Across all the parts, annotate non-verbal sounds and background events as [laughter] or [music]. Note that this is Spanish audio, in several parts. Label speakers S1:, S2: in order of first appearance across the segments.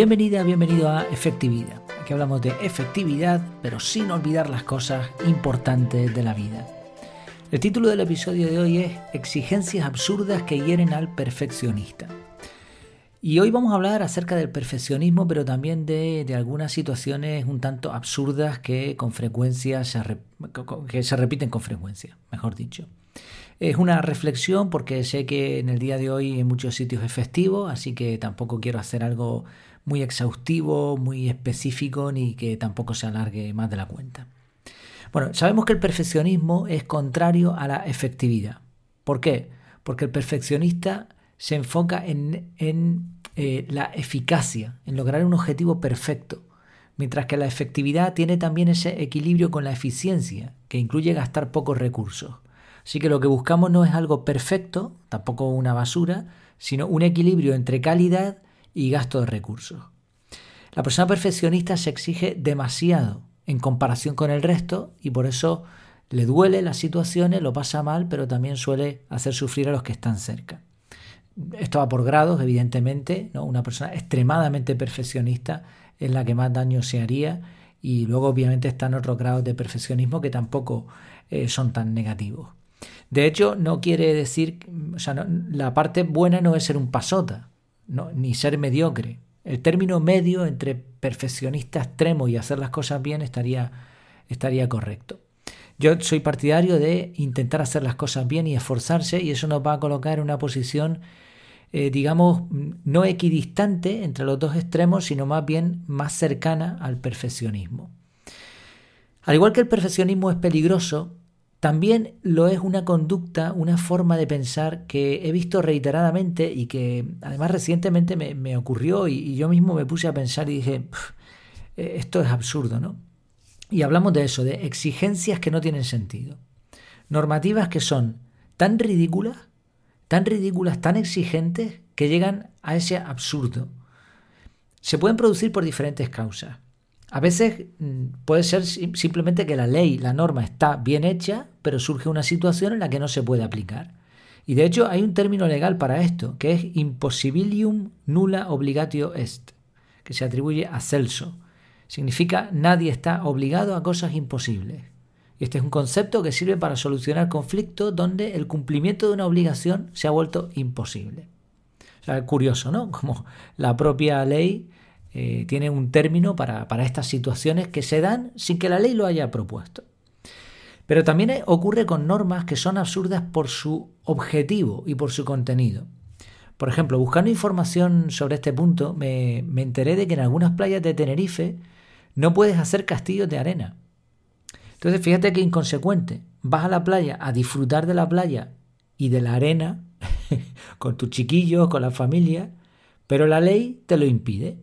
S1: Bienvenida, bienvenido a Efectividad. Aquí hablamos de efectividad, pero sin olvidar las cosas importantes de la vida. El título del episodio de hoy es Exigencias absurdas que hieren al perfeccionista. Y hoy vamos a hablar acerca del perfeccionismo, pero también de, algunas situaciones un tanto absurdas que con frecuencia se, que se repiten con frecuencia, mejor dicho. Es una reflexión porque sé que en el día de hoy en muchos sitios es festivo, así que tampoco quiero hacer algo muy exhaustivo, muy específico, ni que tampoco se alargue más de la cuenta. Bueno, sabemos que el perfeccionismo es contrario a la efectividad. ¿Por qué? Porque el perfeccionista se enfoca en, eh, la eficacia, en lograr un objetivo perfecto, mientras que la efectividad tiene también ese equilibrio con la eficiencia, que incluye gastar pocos recursos. Así que lo que buscamos no es algo perfecto, tampoco una basura, sino un equilibrio entre calidad y gasto de recursos. La persona perfeccionista se exige demasiado en comparación con el resto y por eso le duele las situaciones, lo pasa mal, pero también suele hacer sufrir a los que están cerca. Esto va por grados, evidentemente, ¿no? una persona extremadamente perfeccionista es la que más daño se haría y luego obviamente están otros grados de perfeccionismo que tampoco eh, son tan negativos. De hecho, no quiere decir, o sea, la parte buena no es ser un pasota, ni ser mediocre. El término medio entre perfeccionista extremo y hacer las cosas bien estaría, estaría correcto. Yo soy partidario de intentar hacer las cosas bien y esforzarse y eso nos va a colocar en una posición, eh, digamos, no equidistante entre los dos extremos, sino más bien más cercana al perfeccionismo. Al igual que el perfeccionismo es peligroso, también lo es una conducta, una forma de pensar que he visto reiteradamente y que además recientemente me, ocurrió y, yo mismo me puse a pensar y dije, eh, esto es absurdo, ¿no? Y hablamos de eso, de exigencias que no tienen sentido. Normativas que son tan ridículas, tan ridículas, tan exigentes, que llegan a ese absurdo. Se pueden producir por diferentes causas. A veces mm, puede ser simplemente que la ley, la norma está bien hecha, pero surge una situación en la que no se puede aplicar. Y de hecho hay un término legal para esto, que es impossibilium nulla obligatio est, que se atribuye a Celso. Significa nadie está obligado a cosas imposibles. Y este es un concepto que sirve para solucionar conflictos donde el cumplimiento de una obligación se ha vuelto imposible. O sea, curioso, ¿no? Como la propia ley eh, tiene un término para, para estas situaciones que se dan sin que la ley lo haya propuesto. Pero también ocurre con normas que son absurdas por su objetivo y por su contenido. Por ejemplo, buscando información sobre este punto, me, me, enteré de que en algunas playas de Tenerife no puedes hacer castillos de arena. Entonces, fíjate que inconsecuente. Vas a la playa a disfrutar de la playa y de la arena [laughs] con tus chiquillos, con la familia, pero la ley te lo impide.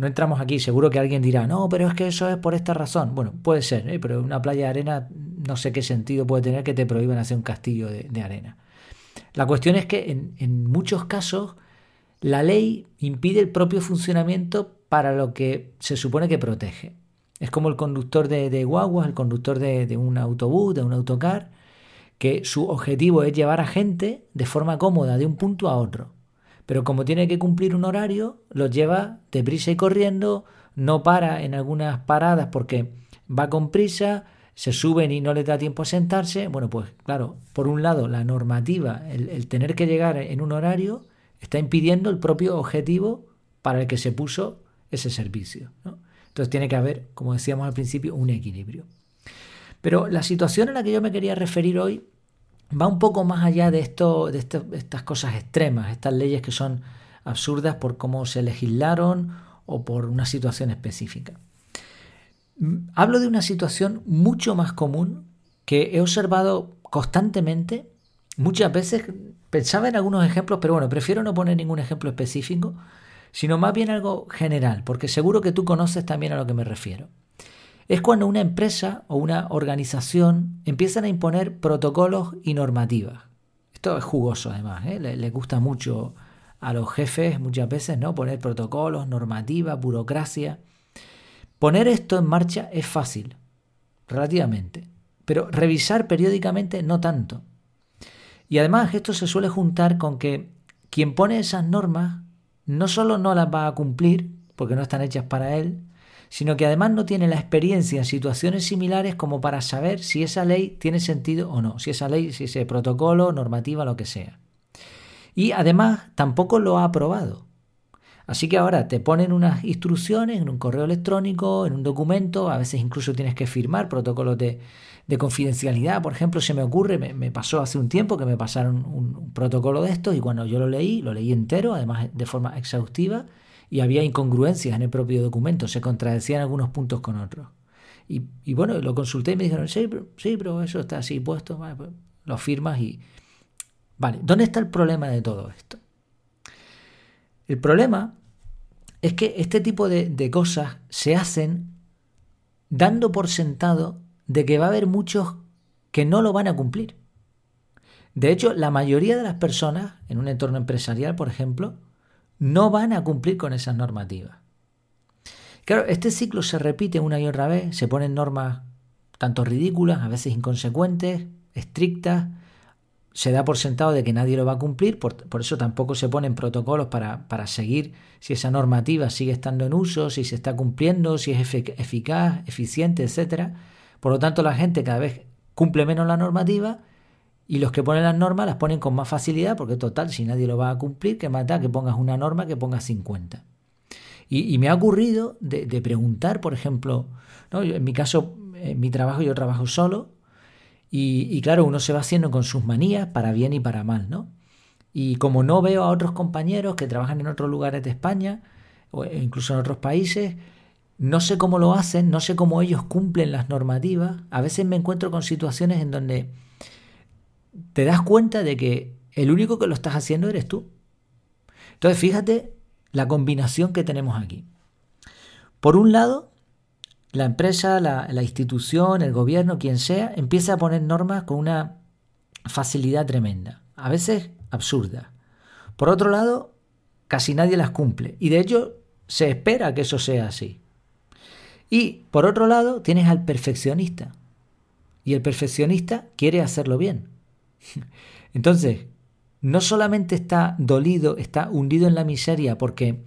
S1: No entramos aquí, seguro que alguien dirá, no, pero es que eso es por esta razón. Bueno, puede ser, ¿eh? pero una playa de arena no sé qué sentido puede tener que te prohíban hacer un castillo de, arena. La cuestión es que en, muchos casos la ley impide el propio funcionamiento para lo que se supone que protege. Es como el conductor de, guaguas, el conductor de un autobús, de un autocar, que su objetivo es llevar a gente de forma cómoda de un punto a otro pero como tiene que cumplir un horario, los lleva deprisa y corriendo, no para en algunas paradas porque va con prisa, se suben y no le da tiempo a sentarse. Bueno, pues claro, por un lado la normativa, el, tener que llegar en un horario, está impidiendo el propio objetivo para el que se puso ese servicio. Entonces tiene que haber, como decíamos al principio, un equilibrio. Pero la situación a la que yo me quería referir hoy va un poco más allá de, esto, de, estas cosas extremas, estas leyes que son absurdas por cómo se legislaron o por una situación específica. Hablo de una situación mucho más común que he observado constantemente, muchas veces, pensaba en algunos ejemplos, pero bueno, prefiero no poner ningún ejemplo específico, sino más bien algo general, porque seguro que tú conoces también a lo que me refiero es cuando una empresa o una organización empiezan a imponer protocolos y normativas. Esto es jugoso además, ¿eh? le, gusta mucho a los jefes muchas veces, ¿no? Poner protocolos, normativas, burocracia. Poner esto en marcha es fácil, relativamente, pero revisar periódicamente no tanto. Y además esto se suele juntar con que quien pone esas normas no solo no las va a cumplir, porque no están hechas para él, sino que además no tiene la experiencia en situaciones similares como para saber si esa ley tiene sentido o no, si esa ley, si ese protocolo, normativa, lo que sea. Y además tampoco lo ha aprobado. Así que ahora te ponen unas instrucciones en un correo electrónico, en un documento, a veces incluso tienes que firmar protocolos de, confidencialidad. Por ejemplo, se me ocurre, me, pasó hace un tiempo que me pasaron un, protocolo de estos y cuando yo lo leí, lo leí entero, además de forma exhaustiva, y había incongruencias en el propio documento, se contradecían algunos puntos con otros. Y, bueno, lo consulté y me dijeron, sí pero, sí, eso está así puesto, pues, lo firmas y... Vale, ¿dónde está el problema de todo esto? El problema es que este tipo de, cosas se hacen dando por sentado de que va a haber muchos que no lo van a cumplir. De hecho, la mayoría de las personas en un entorno empresarial, por ejemplo, no van a cumplir con esas normativas. Claro, este ciclo se repite una y otra vez, se ponen normas tanto ridículas, a veces inconsecuentes, estrictas, se da por sentado de que nadie lo va a cumplir, por, eso tampoco se ponen protocolos para, para, seguir si esa normativa sigue estando en uso, si se está cumpliendo, si es eficaz, eficiente, etc. Por lo tanto, la gente cada vez cumple menos la normativa y los que ponen las normas las ponen con más facilidad porque total, si nadie lo va a cumplir, que mata que pongas una norma que pongas 50. Y, me ha ocurrido de, preguntar, por ejemplo, ¿no? en mi caso, en mi trabajo yo trabajo solo, y, claro, uno se va haciendo con sus manías para bien y para mal, ¿no? Y como no veo a otros compañeros que trabajan en otros lugares de España, o incluso en otros países, no sé cómo lo hacen, no sé cómo ellos cumplen las normativas. A veces me encuentro con situaciones en donde te das cuenta de que el único que lo estás haciendo eres tú. Entonces, fíjate la combinación que tenemos aquí. Por un lado, la empresa, la, institución, el gobierno, quien sea, empieza a poner normas con una facilidad tremenda, a veces absurda. Por otro lado, casi nadie las cumple y de hecho se espera que eso sea así. Y por otro lado, tienes al perfeccionista y el perfeccionista quiere hacerlo bien. [laughs] Entonces, no solamente está dolido, está hundido en la miseria porque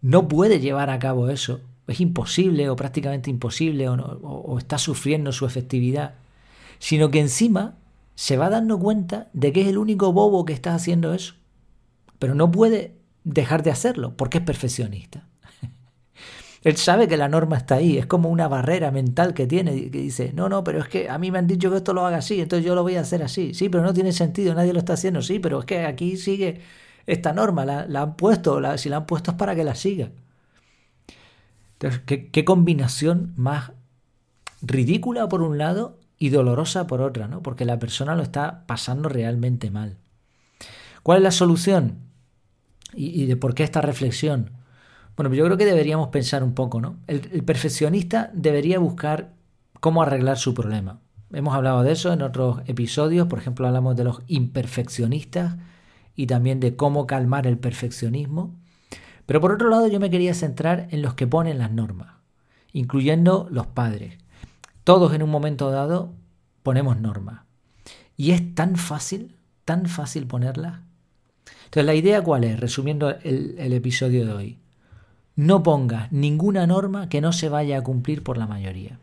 S1: no puede llevar a cabo eso, es imposible o prácticamente imposible o, está sufriendo su efectividad, sino que encima se va dando cuenta de que es el único bobo que está haciendo eso, pero no puede dejar de hacerlo porque es perfeccionista. Él sabe que la norma está ahí, es como una barrera mental que tiene, que dice, no, no, pero es que a mí me han dicho que esto lo haga así, entonces yo lo voy a hacer así. Sí, pero no tiene sentido, nadie lo está haciendo, sí, pero es que aquí sigue esta norma, la, han puesto, si la han puesto es para que la siga. ¿qué, combinación más ridícula por un lado y dolorosa por otra, ¿no? Porque la persona lo está pasando realmente mal. ¿Cuál es la solución? ¿Y, de por qué esta reflexión? Bueno, yo creo que deberíamos pensar un poco, ¿no? el, perfeccionista debería buscar cómo arreglar su problema. Hemos hablado de eso en otros episodios, por ejemplo, hablamos de los imperfeccionistas y también de cómo calmar el perfeccionismo. Pero por otro lado yo me quería centrar en los que ponen las normas, incluyendo los padres. Todos en un momento dado ponemos normas. Y es tan fácil, tan fácil ponerlas. Entonces la idea cuál es, resumiendo el episodio de hoy. No pongas ninguna norma que no se vaya a cumplir por la mayoría.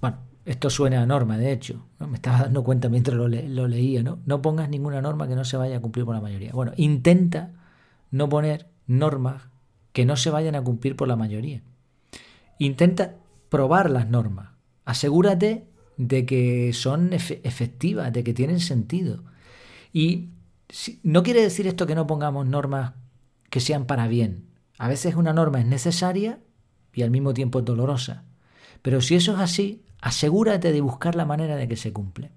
S1: Bueno, esto suena a norma, de hecho. ¿no? Me estaba dando cuenta mientras lo, lo, leía, ¿no? No pongas ninguna norma que no se vaya a cumplir por la mayoría. Bueno, intenta no poner normas que no se vayan a cumplir por la mayoría. Intenta probar las normas. Asegúrate de que son efectivas, de que tienen sentido. Y no quiere decir esto que no pongamos normas que sean para bien. A veces una norma es necesaria y al mismo tiempo es dolorosa. Pero si eso es así, asegúrate de buscar la manera de que se cumple.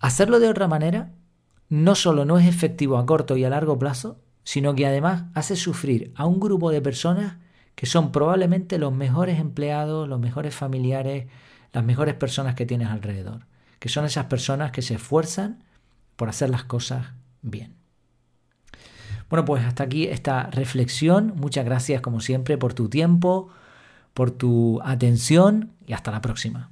S1: Hacerlo de otra manera no solo no es efectivo a corto y a largo plazo, sino que además hace sufrir a un grupo de personas que son probablemente los mejores empleados, los mejores familiares, las mejores personas que tienes alrededor, que son esas personas que se esfuerzan por hacer las cosas bien. Bueno, pues hasta aquí esta reflexión. Muchas gracias como siempre por tu tiempo, por tu atención y hasta la próxima.